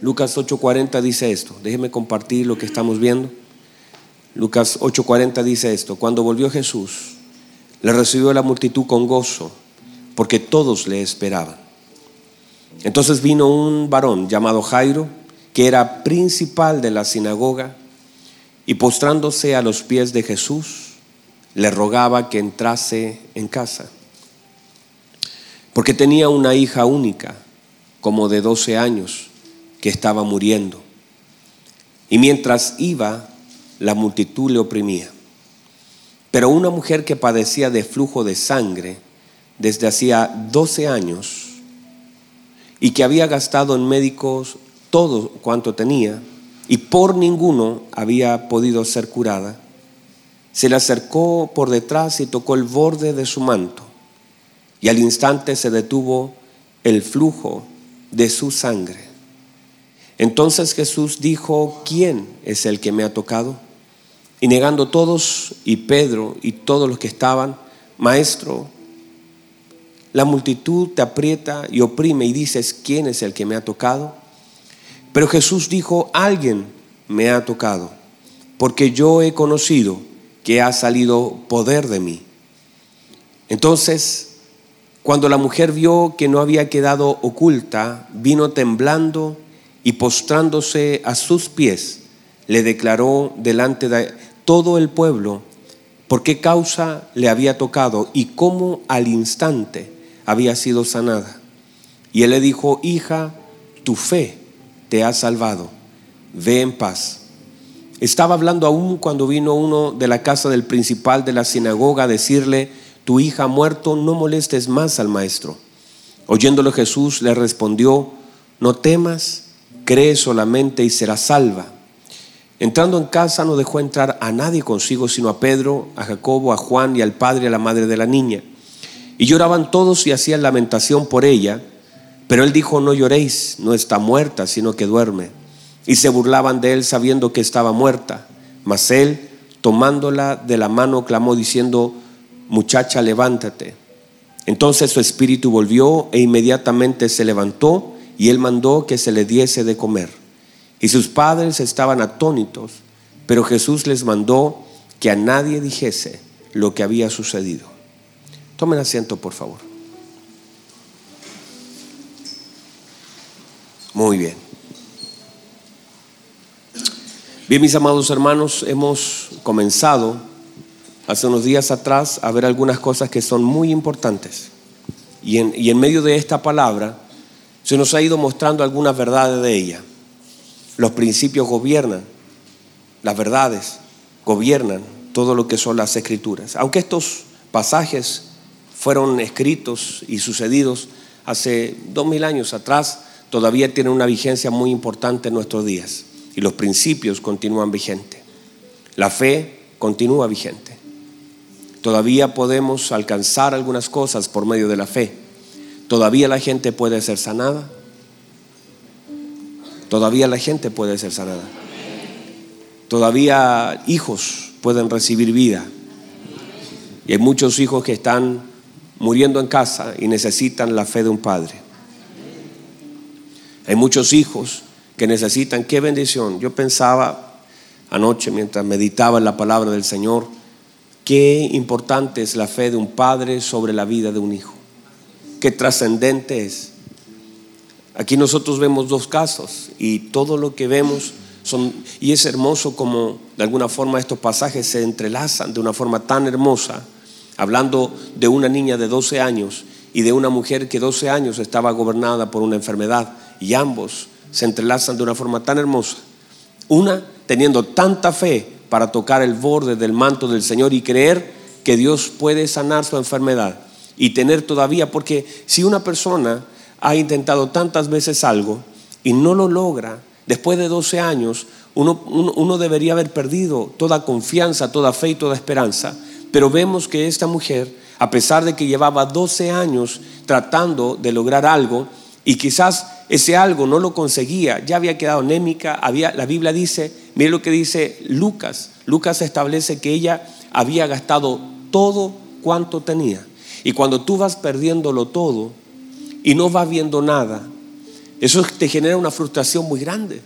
Lucas 8:40 dice esto. Déjeme compartir lo que estamos viendo. Lucas 8:40 dice esto. Cuando volvió Jesús, le recibió la multitud con gozo, porque todos le esperaban. Entonces vino un varón llamado Jairo, que era principal de la sinagoga, y postrándose a los pies de Jesús, le rogaba que entrase en casa, porque tenía una hija única, como de 12 años, estaba muriendo. Y mientras iba, la multitud le oprimía. Pero una mujer que padecía de flujo de sangre desde hacía 12 años y que había gastado en médicos todo cuanto tenía y por ninguno había podido ser curada, se le acercó por detrás y tocó el borde de su manto y al instante se detuvo el flujo de su sangre. Entonces Jesús dijo, ¿quién es el que me ha tocado? Y negando todos, y Pedro y todos los que estaban, Maestro, la multitud te aprieta y oprime y dices, ¿quién es el que me ha tocado? Pero Jesús dijo, alguien me ha tocado, porque yo he conocido que ha salido poder de mí. Entonces, cuando la mujer vio que no había quedado oculta, vino temblando y postrándose a sus pies, le declaró delante de todo el pueblo por qué causa le había tocado y cómo al instante había sido sanada. Y él le dijo, hija, tu fe te ha salvado, ve en paz. Estaba hablando aún cuando vino uno de la casa del principal de la sinagoga a decirle, tu hija ha muerto, no molestes más al maestro. Oyéndolo Jesús le respondió, no temas, cree solamente y será salva. Entrando en casa no dejó entrar a nadie consigo, sino a Pedro, a Jacobo, a Juan y al padre y a la madre de la niña. Y lloraban todos y hacían lamentación por ella, pero él dijo, no lloréis, no está muerta, sino que duerme. Y se burlaban de él sabiendo que estaba muerta. Mas él, tomándola de la mano, clamó diciendo, muchacha, levántate. Entonces su espíritu volvió e inmediatamente se levantó y él mandó que se le diese de comer. Y sus padres estaban atónitos, pero Jesús les mandó que a nadie dijese lo que había sucedido. Tomen asiento, por favor. Muy bien. Bien, mis amados hermanos, hemos comenzado hace unos días atrás a ver algunas cosas que son muy importantes. Y en, y en medio de esta palabra se nos ha ido mostrando algunas verdades de ella. Los principios gobiernan, las verdades gobiernan todo lo que son las escrituras. Aunque estos pasajes fueron escritos y sucedidos hace dos mil años atrás, todavía tienen una vigencia muy importante en nuestros días y los principios continúan vigentes. La fe continúa vigente. Todavía podemos alcanzar algunas cosas por medio de la fe. Todavía la gente puede ser sanada, Todavía la gente puede ser sanada. Todavía hijos pueden recibir vida. Y hay muchos hijos que están muriendo en casa y necesitan la fe de un padre. Hay muchos hijos que necesitan, qué bendición. Yo pensaba anoche mientras meditaba en la palabra del Señor, qué importante es la fe de un padre sobre la vida de un hijo. Qué trascendente es. Aquí nosotros vemos dos casos y todo lo que vemos son, y es hermoso como de alguna forma estos pasajes se entrelazan de una forma tan hermosa, hablando de una niña de 12 años y de una mujer que 12 años estaba gobernada por una enfermedad y ambos se entrelazan de una forma tan hermosa. Una teniendo tanta fe para tocar el borde del manto del Señor y creer que Dios puede sanar su enfermedad y tener todavía, porque si una persona ha intentado tantas veces algo y no lo logra, después de 12 años, uno, debería haber perdido toda confianza, toda fe y toda esperanza. Pero vemos que esta mujer, a pesar de que llevaba 12 años tratando de lograr algo, y quizás ese algo no lo conseguía, ya había quedado anémica, había, la Biblia dice, mire lo que dice Lucas, Lucas establece que ella había gastado todo cuanto tenía. Y cuando tú vas perdiéndolo todo, y no va viendo nada, Eso te genera una frustración muy grande.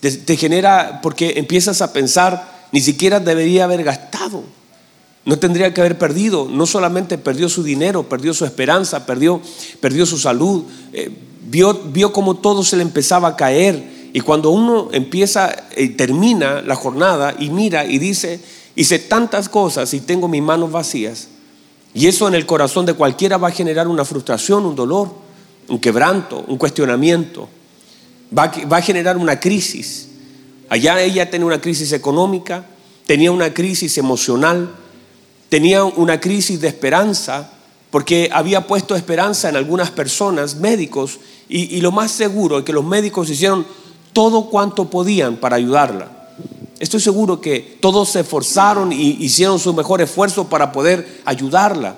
Te, genera porque empiezas a pensar, ni siquiera debería haber gastado. No tendría que haber perdido. No solamente perdió su dinero, perdió su esperanza, perdió, perdió su salud. Eh, vio, vio cómo todo se le empezaba a caer. Y cuando uno empieza y termina la jornada y mira y dice, hice tantas cosas y tengo mis manos vacías. Y eso en el corazón de cualquiera va a generar una frustración, un dolor, un quebranto, un cuestionamiento. Va, va a generar una crisis. Allá ella tenía una crisis económica, tenía una crisis emocional, tenía una crisis de esperanza, porque había puesto esperanza en algunas personas, médicos, y, lo más seguro es que los médicos hicieron todo cuanto podían para ayudarla. Estoy seguro que todos se esforzaron y hicieron su mejor esfuerzo para poder ayudarla.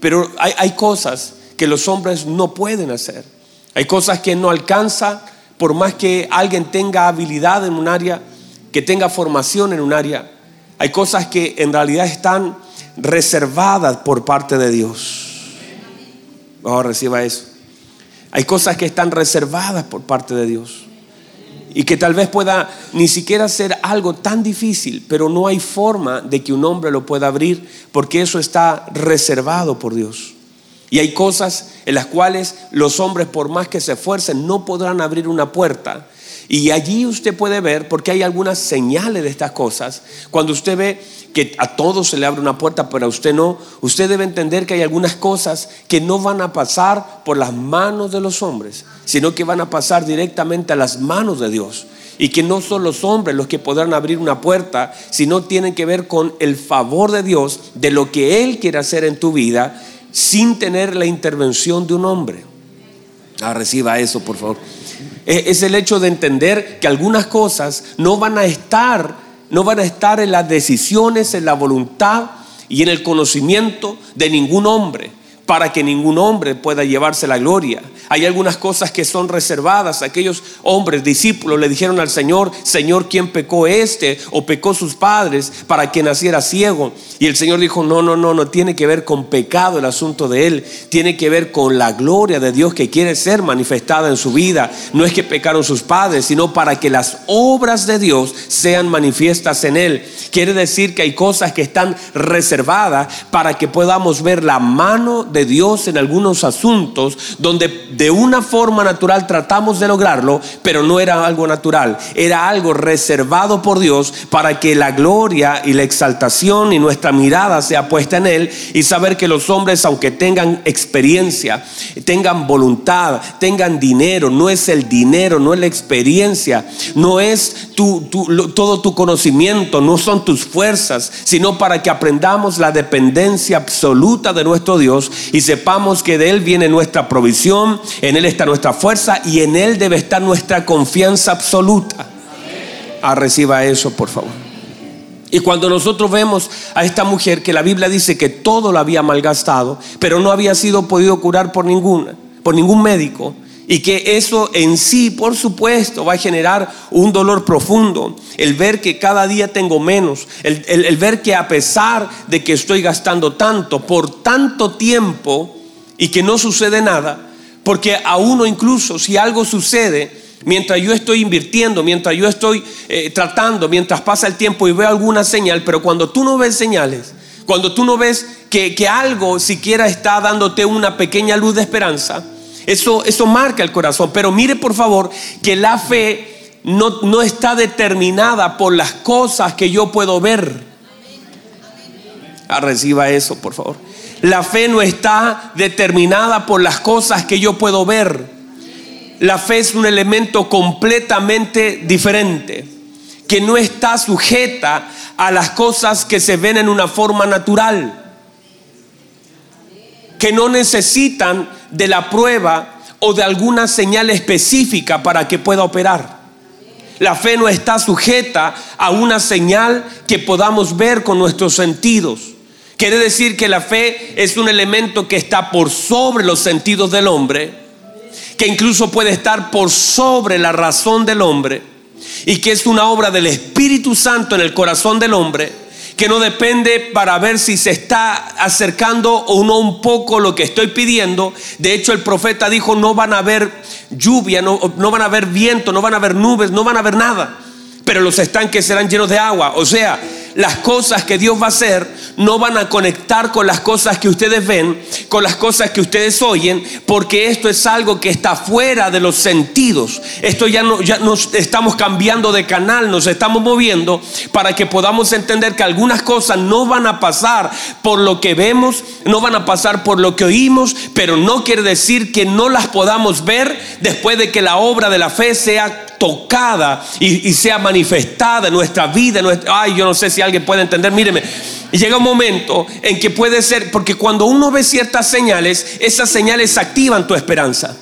Pero hay, cosas que los hombres no pueden hacer. Hay cosas que no alcanza por más que alguien tenga habilidad en un área, que tenga formación en un área. Hay cosas que en realidad están reservadas por parte de Dios. Ahora reciba eso. Hay cosas que están reservadas por parte de Dios. Y que tal vez pueda ni siquiera ser algo tan difícil, pero no hay forma de que un hombre lo pueda abrir porque eso está reservado por Dios. Y hay cosas en las cuales los hombres, por más que se esfuercen, no podrán abrir una puerta y allí usted puede ver, porque hay algunas señales de estas cosas, cuando usted ve que a todos se le abre una puerta, pero a usted no, usted debe entender que hay algunas cosas que no van a pasar por las manos de los hombres, sino que van a pasar directamente a las manos de Dios. Y que no son los hombres los que podrán abrir una puerta, sino tienen que ver con el favor de Dios, de lo que Él quiere hacer en tu vida, sin tener la intervención de un hombre. Ah, reciba eso, por favor es el hecho de entender que algunas cosas no van a estar, no van a estar en las decisiones, en la voluntad y en el conocimiento de ningún hombre para que ningún hombre pueda llevarse la gloria. Hay algunas cosas que son reservadas. Aquellos hombres, discípulos, le dijeron al Señor, Señor, ¿quién pecó este o pecó sus padres para que naciera ciego? Y el Señor dijo, no, no, no, no tiene que ver con pecado el asunto de él, tiene que ver con la gloria de Dios que quiere ser manifestada en su vida. No es que pecaron sus padres, sino para que las obras de Dios sean manifiestas en él. Quiere decir que hay cosas que están reservadas para que podamos ver la mano de Dios en algunos asuntos donde de una forma natural tratamos de lograrlo, pero no era algo natural, era algo reservado por Dios para que la gloria y la exaltación y nuestra mirada sea puesta en Él y saber que los hombres, aunque tengan experiencia, tengan voluntad, tengan dinero, no es el dinero, no es la experiencia, no es todo tu conocimiento, no son tus fuerzas, sino para que aprendamos la dependencia absoluta de nuestro Dios y sepamos que de Él viene nuestra provisión, en Él está nuestra fuerza y en Él debe estar nuestra confianza absoluta. Ah, reciba eso, por favor. Y cuando nosotros vemos a esta mujer que la Biblia dice que todo lo había malgastado, pero no había sido podido curar por ninguna, por ningún médico, y que eso en sí, por supuesto, va a generar un dolor profundo. El ver que cada día tengo menos. El, ver que a pesar de que estoy gastando tanto por tanto tiempo y que no sucede nada, porque a uno incluso si algo sucede, mientras yo estoy invirtiendo, mientras yo estoy eh, tratando, mientras pasa el tiempo y veo alguna señal, pero cuando tú no ves señales, cuando tú no ves que, que algo siquiera está dándote una pequeña luz de esperanza, eso, eso marca el corazón. Pero mire por favor que la fe no, no está determinada por las cosas que yo puedo ver. Ah, reciba eso, por favor. La fe no está determinada por las cosas que yo puedo ver. La fe es un elemento completamente diferente, que no está sujeta a las cosas que se ven en una forma natural que no necesitan de la prueba o de alguna señal específica para que pueda operar. La fe no está sujeta a una señal que podamos ver con nuestros sentidos. Quiere decir que la fe es un elemento que está por sobre los sentidos del hombre, que incluso puede estar por sobre la razón del hombre, y que es una obra del Espíritu Santo en el corazón del hombre que no depende para ver si se está acercando o no un poco lo que estoy pidiendo. De hecho, el profeta dijo, no van a haber lluvia, no, van a haber viento, no van a haber nubes, no van a haber nada. Pero los estanques serán llenos de agua. O sea, las cosas que Dios va a hacer no van a conectar con las cosas que ustedes ven, con las cosas que ustedes oyen, porque esto es algo que está fuera de los sentidos. Esto ya no ya nos estamos cambiando de canal, nos estamos moviendo para que podamos entender que algunas cosas no van a pasar por lo que vemos, no van a pasar por lo que oímos, pero no quiere decir que no las podamos ver después de que la obra de la fe sea tocada y, sea manifestada en nuestra vida. nuestra, ay, yo no sé si alguien puede entender. Míreme, llega un momento en que puede ser, porque cuando uno ve ciertas señales, esas señales activan tu esperanza.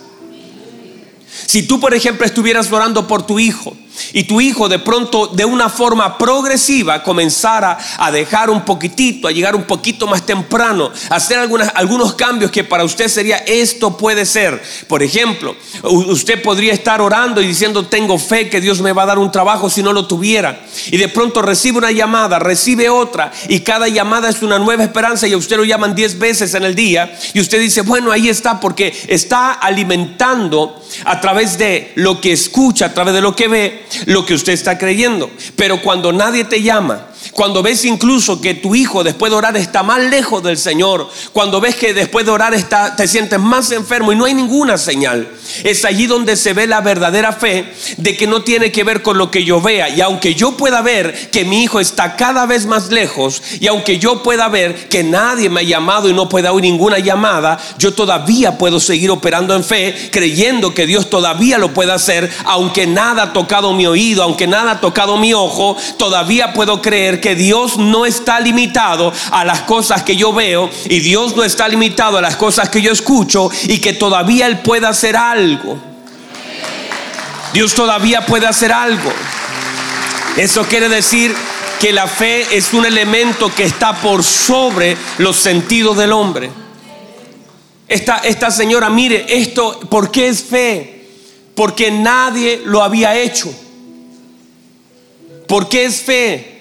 Si tú, por ejemplo, estuvieras orando por tu hijo y tu hijo de pronto de una forma progresiva comenzara a dejar un poquitito, a llegar un poquito más temprano, a hacer algunas, algunos cambios que para usted sería esto puede ser. Por ejemplo, usted podría estar orando y diciendo tengo fe que Dios me va a dar un trabajo si no lo tuviera. Y de pronto recibe una llamada, recibe otra y cada llamada es una nueva esperanza y a usted lo llaman 10 veces en el día y usted dice, bueno, ahí está porque está alimentando a través de lo que escucha, a través de lo que ve lo que usted está creyendo. Pero cuando nadie te llama, cuando ves incluso que tu hijo después de orar está más lejos del Señor, cuando ves que después de orar está, te sientes más enfermo y no hay ninguna señal, es allí donde se ve la verdadera fe de que no tiene que ver con lo que yo vea. Y aunque yo pueda ver que mi hijo está cada vez más lejos, y aunque yo pueda ver que nadie me ha llamado y no pueda oír ninguna llamada, yo todavía puedo seguir operando en fe, creyendo que Dios todavía lo puede hacer, aunque nada ha tocado mi oído, aunque nada ha tocado mi ojo, todavía puedo creer que Dios no está limitado a las cosas que yo veo y Dios no está limitado a las cosas que yo escucho y que todavía Él puede hacer algo. Dios todavía puede hacer algo. Eso quiere decir que la fe es un elemento que está por sobre los sentidos del hombre. Esta, esta señora, mire, esto, ¿por qué es fe? Porque nadie lo había hecho. ¿Por qué es fe?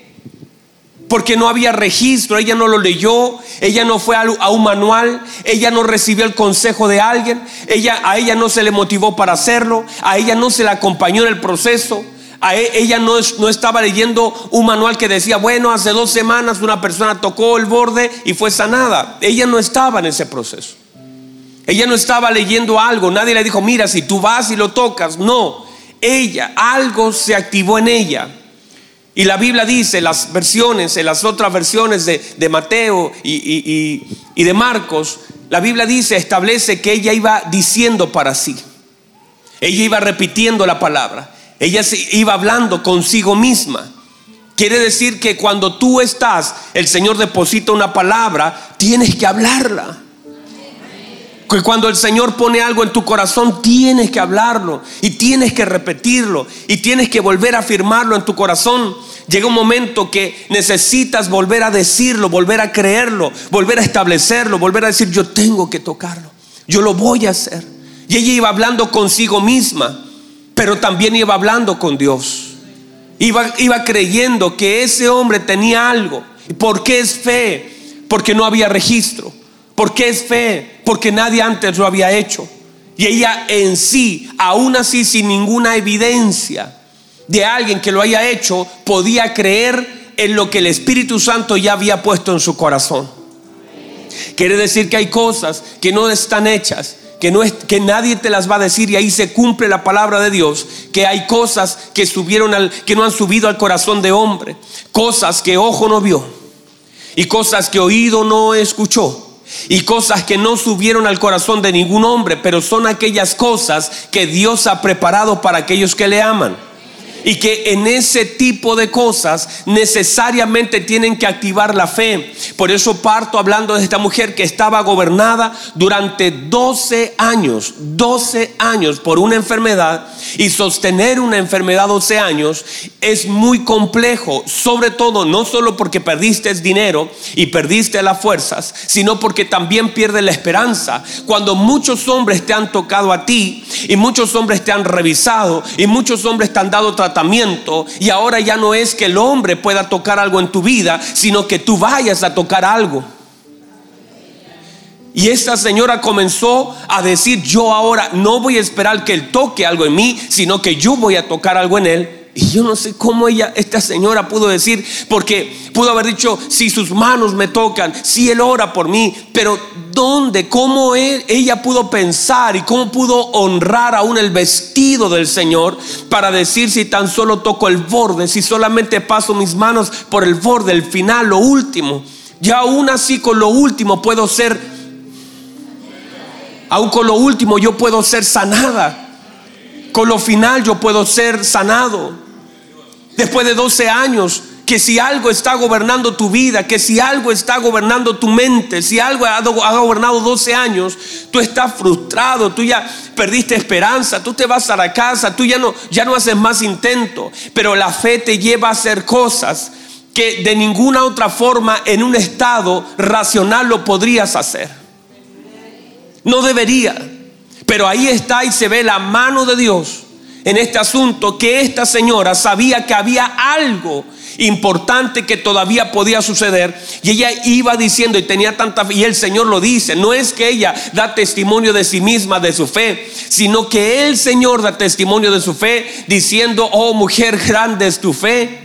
Porque no había registro, ella no lo leyó, ella no fue a un manual, ella no recibió el consejo de alguien, ella, a ella no se le motivó para hacerlo, a ella no se le acompañó en el proceso. E, ella no, no estaba leyendo un manual que decía, bueno, hace dos semanas una persona tocó el borde y fue sanada. Ella no estaba en ese proceso. Ella no estaba leyendo algo. Nadie le dijo, mira, si tú vas y lo tocas. No, ella, algo se activó en ella. Y la Biblia dice, las versiones, en las otras versiones de, Mateo y, y, de Marcos, la Biblia dice, establece que ella iba diciendo para sí. Ella iba repitiendo la palabra. Ella iba hablando consigo misma. Quiere decir que cuando tú estás, el Señor deposita una palabra, tienes que hablarla. Que cuando el Señor pone algo en tu corazón, tienes que hablarlo y tienes que repetirlo y tienes que volver a afirmarlo en tu corazón. Llega un momento que necesitas volver a decirlo, volver a creerlo, volver a establecerlo, volver a decir, yo tengo que tocarlo, yo lo voy a hacer. Y ella iba hablando consigo misma, pero también iba hablando con Dios. Iba, iba creyendo que ese hombre tenía algo. ¿Por qué es fe? Porque no había registro. ¿Por qué es fe? Porque nadie antes lo había hecho. Y ella en sí, aún así sin ninguna evidencia de alguien que lo haya hecho, podía creer en lo que el Espíritu Santo ya había puesto en su corazón. Quiere decir que hay cosas que no están hechas, que, no es, que nadie te las va a decir y ahí se cumple la palabra de Dios, que hay cosas que, subieron al, que no han subido al corazón de hombre, cosas que ojo no vio y cosas que oído no escuchó y cosas que no subieron al corazón de ningún hombre, pero son aquellas cosas que Dios ha preparado para aquellos que le aman y que en ese tipo de cosas necesariamente tienen que activar la fe. Por eso parto hablando de esta mujer que estaba gobernada durante 12 años, 12 años por una enfermedad y sostener una enfermedad 12 años es muy complejo, sobre todo no solo porque perdiste dinero y perdiste las fuerzas, sino porque también pierdes la esperanza. Cuando muchos hombres te han tocado a ti y muchos hombres te han revisado y muchos hombres te han dado tratamiento, y ahora ya no es que el hombre pueda tocar algo en tu vida, sino que tú vayas a tocar algo. Y esta señora comenzó a decir, yo ahora no voy a esperar que él toque algo en mí, sino que yo voy a tocar algo en él. Y yo no sé cómo ella, esta señora pudo decir, porque pudo haber dicho, si sus manos me tocan, si él ora por mí, pero ¿dónde? ¿Cómo ella pudo pensar y cómo pudo honrar aún el vestido del Señor para decir si tan solo toco el borde, si solamente paso mis manos por el borde, el final, lo último? Ya aún así con lo último puedo ser Aún con lo último yo puedo ser sanada. Con lo final yo puedo ser sanado. Después de 12 años, que si algo está gobernando tu vida, que si algo está gobernando tu mente, si algo ha, gobernado 12 años, tú estás frustrado, tú ya perdiste esperanza, tú te vas a la casa, tú ya no, ya no haces más intento, pero la fe te lleva a hacer cosas que de ninguna otra forma en un estado racional lo podrías hacer. No debería. Pero ahí está y se ve la mano de Dios en este asunto que esta señora sabía que había algo importante que todavía podía suceder y ella iba diciendo y tenía tanta fe y el Señor lo dice, no es que ella da testimonio de sí misma, de su fe, sino que el Señor da testimonio de su fe diciendo, oh mujer grande es tu fe,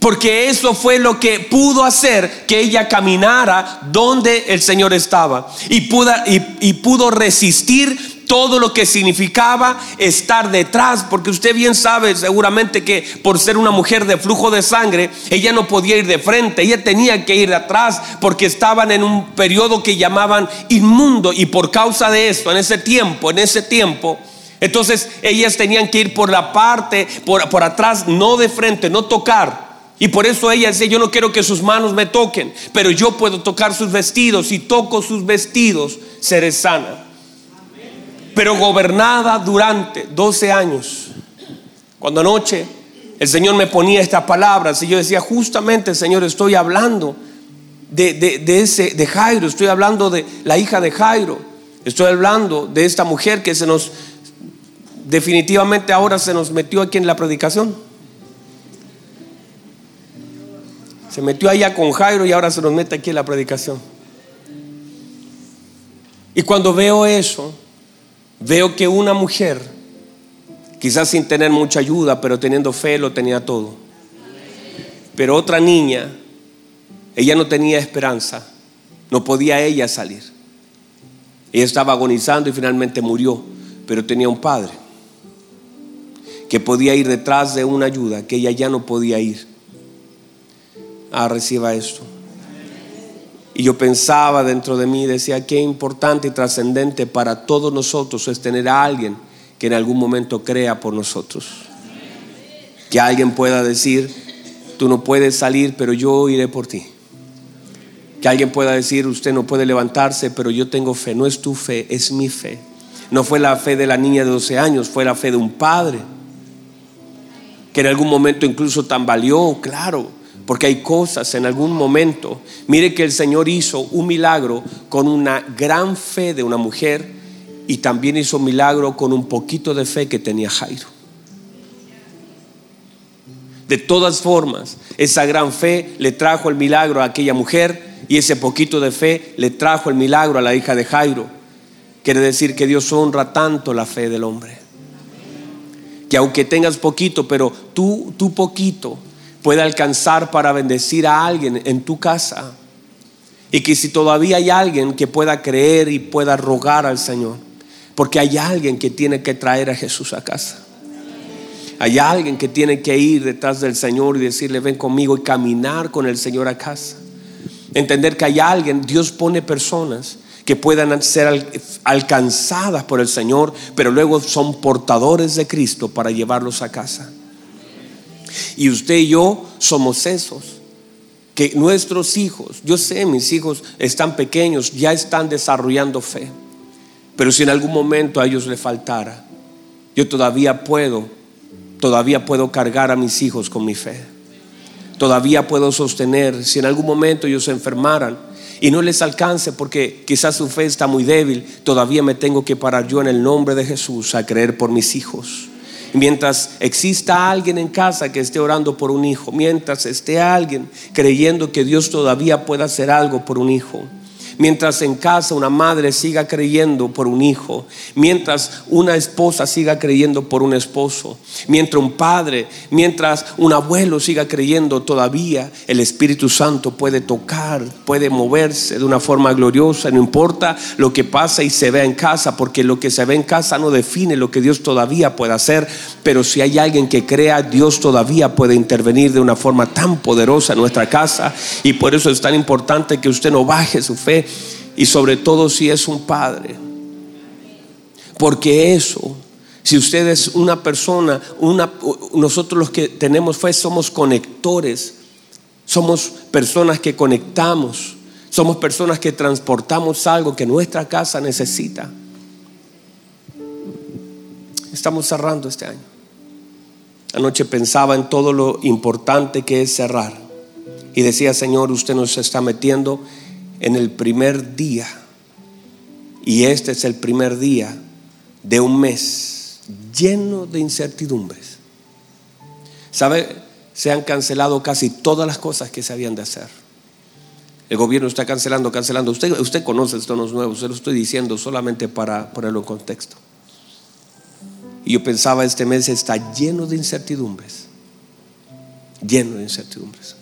porque eso fue lo que pudo hacer que ella caminara donde el Señor estaba. Y pudo, y, pudo resistir todo lo que significaba estar detrás, porque usted bien sabe seguramente que por ser una mujer de flujo de sangre, ella no podía ir de frente, ella tenía que ir de atrás, porque estaban en un periodo que llamaban inmundo, y por causa de esto, en ese tiempo, en ese tiempo, entonces ellas tenían que ir por la parte, por, por atrás, no de frente, no tocar. Y por eso ella dice, yo no quiero que sus manos me toquen, pero yo puedo tocar sus vestidos. y toco sus vestidos, seré sana. Pero gobernada durante 12 años. Cuando anoche el Señor me ponía estas palabras y yo decía, justamente Señor, estoy hablando de, de, ese, de Jairo, estoy hablando de la hija de Jairo, estoy hablando de esta mujer que se nos, definitivamente ahora se nos metió aquí en la predicación. Se metió allá con Jairo y ahora se nos mete aquí en la predicación. Y cuando veo eso, veo que una mujer, quizás sin tener mucha ayuda, pero teniendo fe, lo tenía todo. Pero otra niña, ella no tenía esperanza, no podía ella salir. Ella estaba agonizando y finalmente murió, pero tenía un padre que podía ir detrás de una ayuda que ella ya no podía ir ah, reciba esto. Y yo pensaba dentro de mí, decía, qué importante y trascendente para todos nosotros es tener a alguien que en algún momento crea por nosotros. Que alguien pueda decir, tú no puedes salir, pero yo iré por ti. Que alguien pueda decir, usted no puede levantarse, pero yo tengo fe. No es tu fe, es mi fe. No fue la fe de la niña de 12 años, fue la fe de un padre. Que en algún momento incluso tambaleó, claro porque hay cosas en algún momento. Mire que el Señor hizo un milagro con una gran fe de una mujer y también hizo un milagro con un poquito de fe que tenía Jairo. De todas formas, esa gran fe le trajo el milagro a aquella mujer y ese poquito de fe le trajo el milagro a la hija de Jairo. Quiere decir que Dios honra tanto la fe del hombre. Que aunque tengas poquito, pero tú, tú poquito, puede alcanzar para bendecir a alguien en tu casa. Y que si todavía hay alguien que pueda creer y pueda rogar al Señor, porque hay alguien que tiene que traer a Jesús a casa. Hay alguien que tiene que ir detrás del Señor y decirle, ven conmigo y caminar con el Señor a casa. Entender que hay alguien, Dios pone personas que puedan ser alcanzadas por el Señor, pero luego son portadores de Cristo para llevarlos a casa. Y usted y yo somos esos. Que nuestros hijos, yo sé, mis hijos están pequeños, ya están desarrollando fe. Pero si en algún momento a ellos le faltara, yo todavía puedo, todavía puedo cargar a mis hijos con mi fe. Todavía puedo sostener, si en algún momento ellos se enfermaran y no les alcance porque quizás su fe está muy débil, todavía me tengo que parar yo en el nombre de Jesús a creer por mis hijos Mientras exista alguien en casa que esté orando por un hijo, mientras esté alguien creyendo que Dios todavía puede hacer algo por un hijo, mientras en casa una madre siga creyendo por un hijo, mientras una esposa siga creyendo por un esposo, mientras un padre, mientras un abuelo siga creyendo todavía, el Espíritu Santo puede tocar, puede moverse de una forma gloriosa, no importa lo que pasa y se vea en casa, porque lo que se ve en casa no define lo que Dios todavía puede hacer, pero si hay alguien que crea, Dios todavía puede intervenir de una forma tan poderosa en nuestra casa y por eso es tan importante que usted no baje su fe y sobre todo si es un padre. Porque eso, si usted es una persona, una, nosotros los que tenemos fe somos conectores, somos personas que conectamos, somos personas que transportamos algo que nuestra casa necesita. Estamos cerrando este año. Anoche pensaba en todo lo importante que es cerrar. Y decía, Señor, usted nos está metiendo en el primer día. Y este es el primer día de un mes lleno de incertidumbres. ¿Sabe? Se han cancelado casi todas las cosas que se habían de hacer. El gobierno está cancelando, cancelando. Usted, usted conoce estos nuevos, se lo estoy diciendo solamente para ponerlo en contexto. Y yo pensaba, este mes está lleno de incertidumbres. Lleno de incertidumbres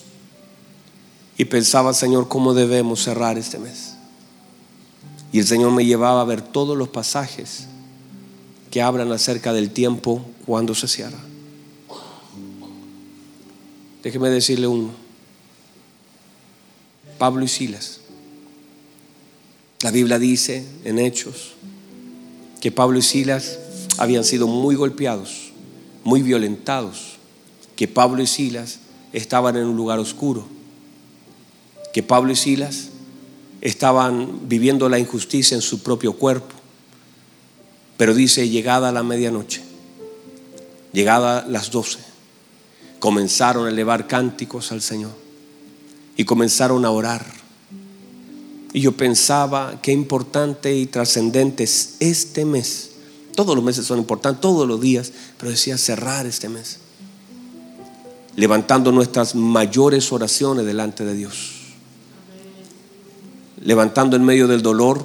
y pensaba, Señor, cómo debemos cerrar este mes. Y el Señor me llevaba a ver todos los pasajes que hablan acerca del tiempo cuando se cierra. Déjeme decirle uno. Pablo y Silas. La Biblia dice en Hechos que Pablo y Silas habían sido muy golpeados, muy violentados, que Pablo y Silas estaban en un lugar oscuro que Pablo y Silas estaban viviendo la injusticia en su propio cuerpo. Pero dice, llegada la medianoche, llegada las doce, comenzaron a elevar cánticos al Señor y comenzaron a orar. Y yo pensaba qué importante y trascendente es este mes. Todos los meses son importantes, todos los días, pero decía cerrar este mes, levantando nuestras mayores oraciones delante de Dios levantando en medio del dolor,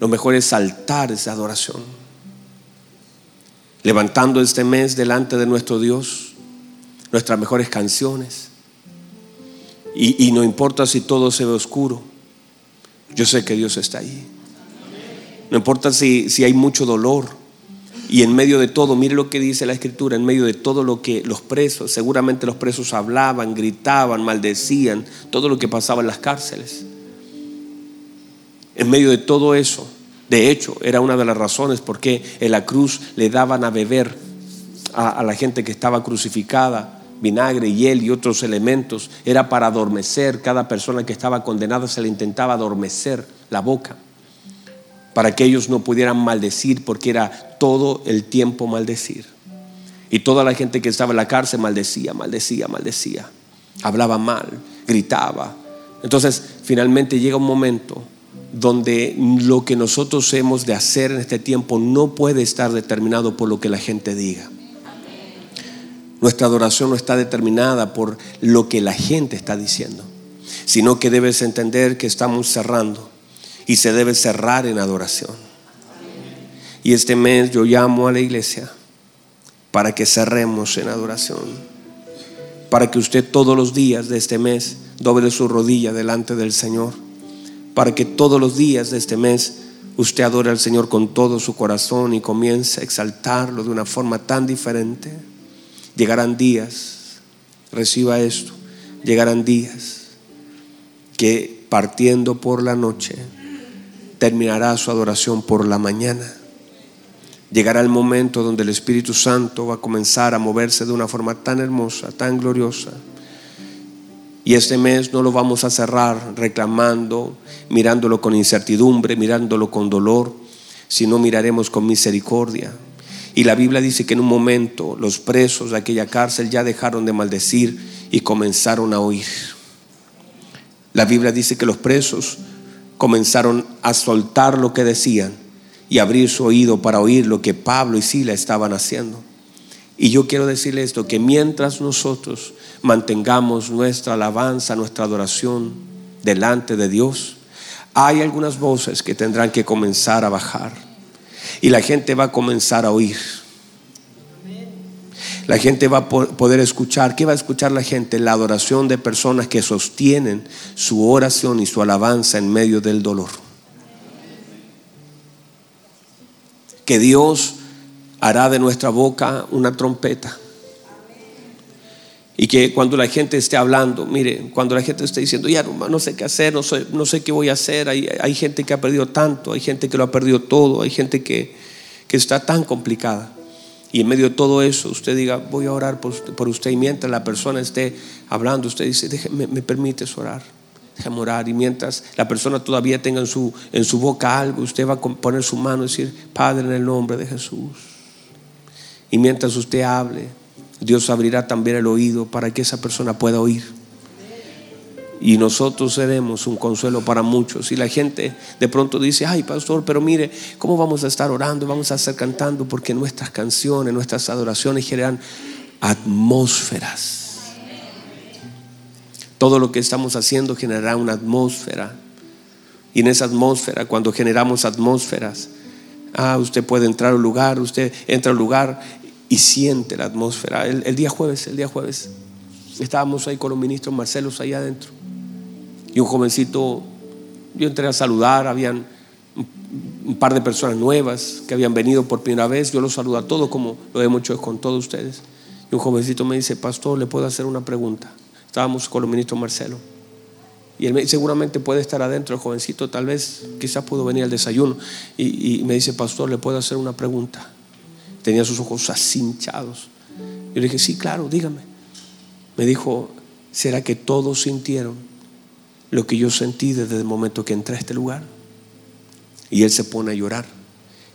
lo mejor es saltar esa adoración. Levantando este mes delante de nuestro Dios nuestras mejores canciones. Y, no importa si todo se ve oscuro, yo sé que Dios está ahí. No importa si, si hay mucho dolor. Y en medio de todo, mire lo que dice la escritura, en medio de todo lo que los presos, seguramente los presos hablaban, gritaban, maldecían, todo lo que pasaba en las cárceles. En medio de todo eso, de hecho, era una de las razones por qué en la cruz le daban a beber a, la gente que estaba crucificada vinagre, hiel y otros elementos. Era para adormecer. Cada persona que estaba condenada se le intentaba adormecer la boca para que ellos no pudieran maldecir porque era todo el tiempo maldecir. Y toda la gente que estaba en la cárcel maldecía, maldecía, maldecía. Hablaba mal, gritaba. Entonces, finalmente llega un momento donde lo que nosotros hemos de hacer en este tiempo no puede estar determinado por lo que la gente diga. Nuestra adoración no está determinada por lo que la gente está diciendo, sino que debes entender que estamos cerrando y se debe cerrar en adoración. Y este mes yo llamo a la iglesia para que cerremos en adoración, para que usted todos los días de este mes doble su rodilla delante del Señor para que todos los días de este mes usted adore al Señor con todo su corazón y comience a exaltarlo de una forma tan diferente. Llegarán días, reciba esto, llegarán días que partiendo por la noche terminará su adoración por la mañana. Llegará el momento donde el Espíritu Santo va a comenzar a moverse de una forma tan hermosa, tan gloriosa y este mes no lo vamos a cerrar reclamando, mirándolo con incertidumbre, mirándolo con dolor, sino miraremos con misericordia. Y la Biblia dice que en un momento los presos de aquella cárcel ya dejaron de maldecir y comenzaron a oír. La Biblia dice que los presos comenzaron a soltar lo que decían y abrir su oído para oír lo que Pablo y Sila estaban haciendo. Y yo quiero decirle esto, que mientras nosotros mantengamos nuestra alabanza, nuestra adoración delante de Dios, hay algunas voces que tendrán que comenzar a bajar. Y la gente va a comenzar a oír. La gente va a poder escuchar. ¿Qué va a escuchar la gente? La adoración de personas que sostienen su oración y su alabanza en medio del dolor. Que Dios hará de nuestra boca una trompeta. Y que cuando la gente esté hablando, mire, cuando la gente esté diciendo, ya no, sé qué hacer, no sé, no sé qué voy a hacer, hay, hay, gente que ha perdido tanto, hay gente que lo ha perdido todo, hay gente que, que está tan complicada. Y en medio de todo eso, usted diga, voy a orar por, por usted. Y mientras la persona esté hablando, usted dice, déjeme, me permites orar. Déjame orar. Y mientras la persona todavía tenga en su, en su boca algo, usted va a poner su mano y decir, Padre, en el nombre de Jesús. Y mientras usted hable, Dios abrirá también el oído para que esa persona pueda oír. Y nosotros seremos un consuelo para muchos. Y la gente de pronto dice, ay pastor, pero mire, ¿cómo vamos a estar orando? Vamos a estar cantando porque nuestras canciones, nuestras adoraciones generan atmósferas. Todo lo que estamos haciendo generará una atmósfera. Y en esa atmósfera, cuando generamos atmósferas, ah, usted puede entrar a un lugar, usted entra a un lugar y siente la atmósfera. El, día jueves, el día jueves, estábamos ahí con los ministros Marcelos ahí adentro. Y un jovencito, yo entré a saludar, habían un par de personas nuevas que habían venido por primera vez. Yo los saludo a todos como lo hemos hecho con todos ustedes. Y un jovencito me dice, pastor, ¿le puedo hacer una pregunta? Estábamos con los ministros Marcelo. Y él seguramente puede estar adentro, el jovencito, tal vez, quizás pudo venir al desayuno. Y me dice, pastor, ¿le puedo hacer una pregunta? Tenía sus ojos así hinchados. Yo le dije, sí, claro, dígame. Me dijo, ¿será que todos sintieron lo que yo sentí desde el momento que entré a este lugar? Y él se pone a llorar.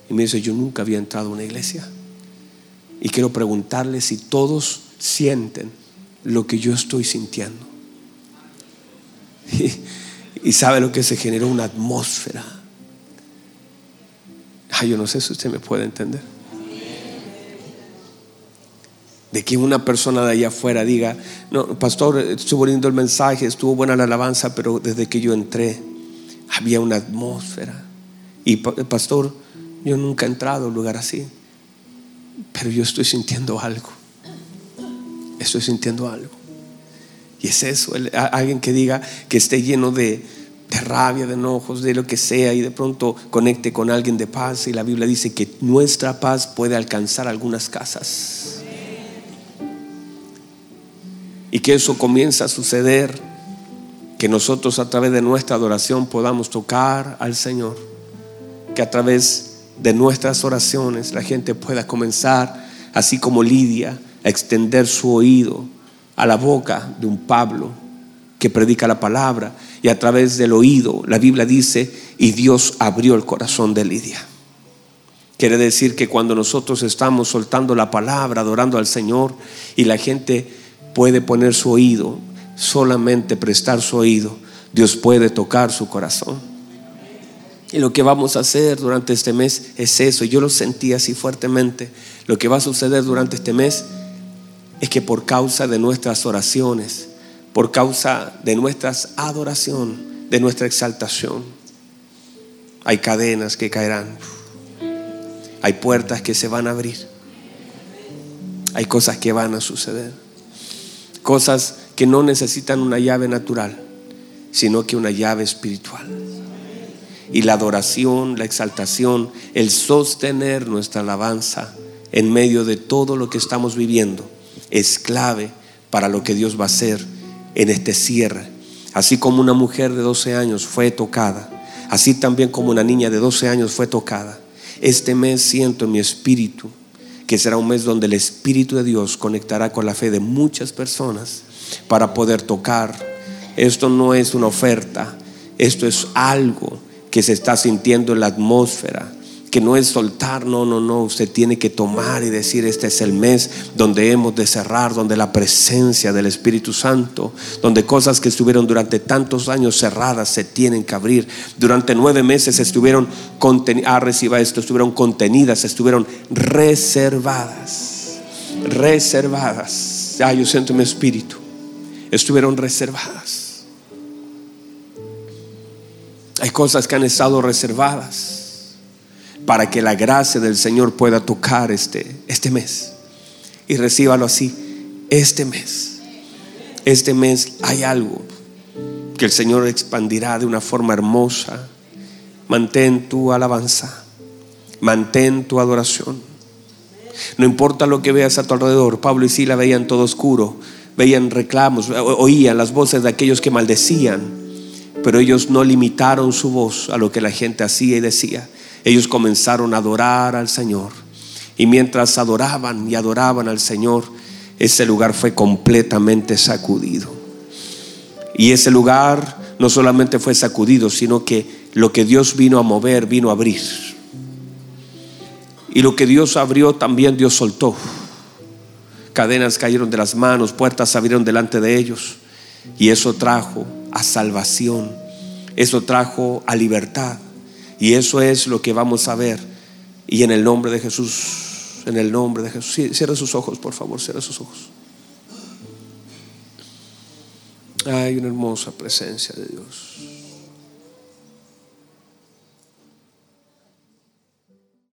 Y me dice, yo nunca había entrado a una iglesia. Y quiero preguntarle si todos sienten lo que yo estoy sintiendo. Y, sabe lo que se generó una atmósfera. Ay, yo no sé si usted me puede entender de que una persona de allá afuera diga, no, pastor, estuvo lindo el mensaje, estuvo buena la alabanza, pero desde que yo entré había una atmósfera. Y pastor, yo nunca he entrado a un lugar así, pero yo estoy sintiendo algo. Estoy sintiendo algo. Y es eso, alguien que diga que esté lleno de, de rabia, de enojos, de lo que sea, y de pronto conecte con alguien de paz. Y la Biblia dice que nuestra paz puede alcanzar algunas casas y que eso comienza a suceder, que nosotros a través de nuestra adoración podamos tocar al Señor, que a través de nuestras oraciones la gente pueda comenzar, así como Lidia, a extender su oído a la boca de un Pablo que predica la palabra y a través del oído, la Biblia dice, y Dios abrió el corazón de Lidia. Quiere decir que cuando nosotros estamos soltando la palabra, adorando al Señor y la gente puede poner su oído, solamente prestar su oído, Dios puede tocar su corazón. Y lo que vamos a hacer durante este mes es eso. Yo lo sentí así fuertemente. Lo que va a suceder durante este mes es que por causa de nuestras oraciones, por causa de nuestra adoración, de nuestra exaltación, hay cadenas que caerán. Hay puertas que se van a abrir. Hay cosas que van a suceder. Cosas que no necesitan una llave natural, sino que una llave espiritual. Y la adoración, la exaltación, el sostener nuestra alabanza en medio de todo lo que estamos viviendo es clave para lo que Dios va a hacer en este cierre. Así como una mujer de 12 años fue tocada, así también como una niña de 12 años fue tocada. Este mes siento en mi espíritu que será un mes donde el Espíritu de Dios conectará con la fe de muchas personas para poder tocar. Esto no es una oferta, esto es algo que se está sintiendo en la atmósfera que no es soltar, no, no, no, usted tiene que tomar y decir, este es el mes donde hemos de cerrar, donde la presencia del Espíritu Santo, donde cosas que estuvieron durante tantos años cerradas se tienen que abrir. Durante nueve meses estuvieron contenidas, ah, esto, estuvieron contenidas, estuvieron reservadas. reservadas. Ah, yo siento mi espíritu. Estuvieron reservadas. Hay cosas que han estado reservadas para que la gracia del Señor pueda tocar este, este mes. Y recíbalo así, este mes. Este mes hay algo que el Señor expandirá de una forma hermosa. Mantén tu alabanza, mantén tu adoración. No importa lo que veas a tu alrededor, Pablo y Sila veían todo oscuro, veían reclamos, oían las voces de aquellos que maldecían, pero ellos no limitaron su voz a lo que la gente hacía y decía. Ellos comenzaron a adorar al Señor. Y mientras adoraban y adoraban al Señor, ese lugar fue completamente sacudido. Y ese lugar no solamente fue sacudido, sino que lo que Dios vino a mover, vino a abrir. Y lo que Dios abrió, también Dios soltó. Cadenas cayeron de las manos, puertas se abrieron delante de ellos. Y eso trajo a salvación. Eso trajo a libertad. Y eso es lo que vamos a ver. Y en el nombre de Jesús, en el nombre de Jesús. Cierra sus ojos, por favor, cierra sus ojos. Hay una hermosa presencia de Dios.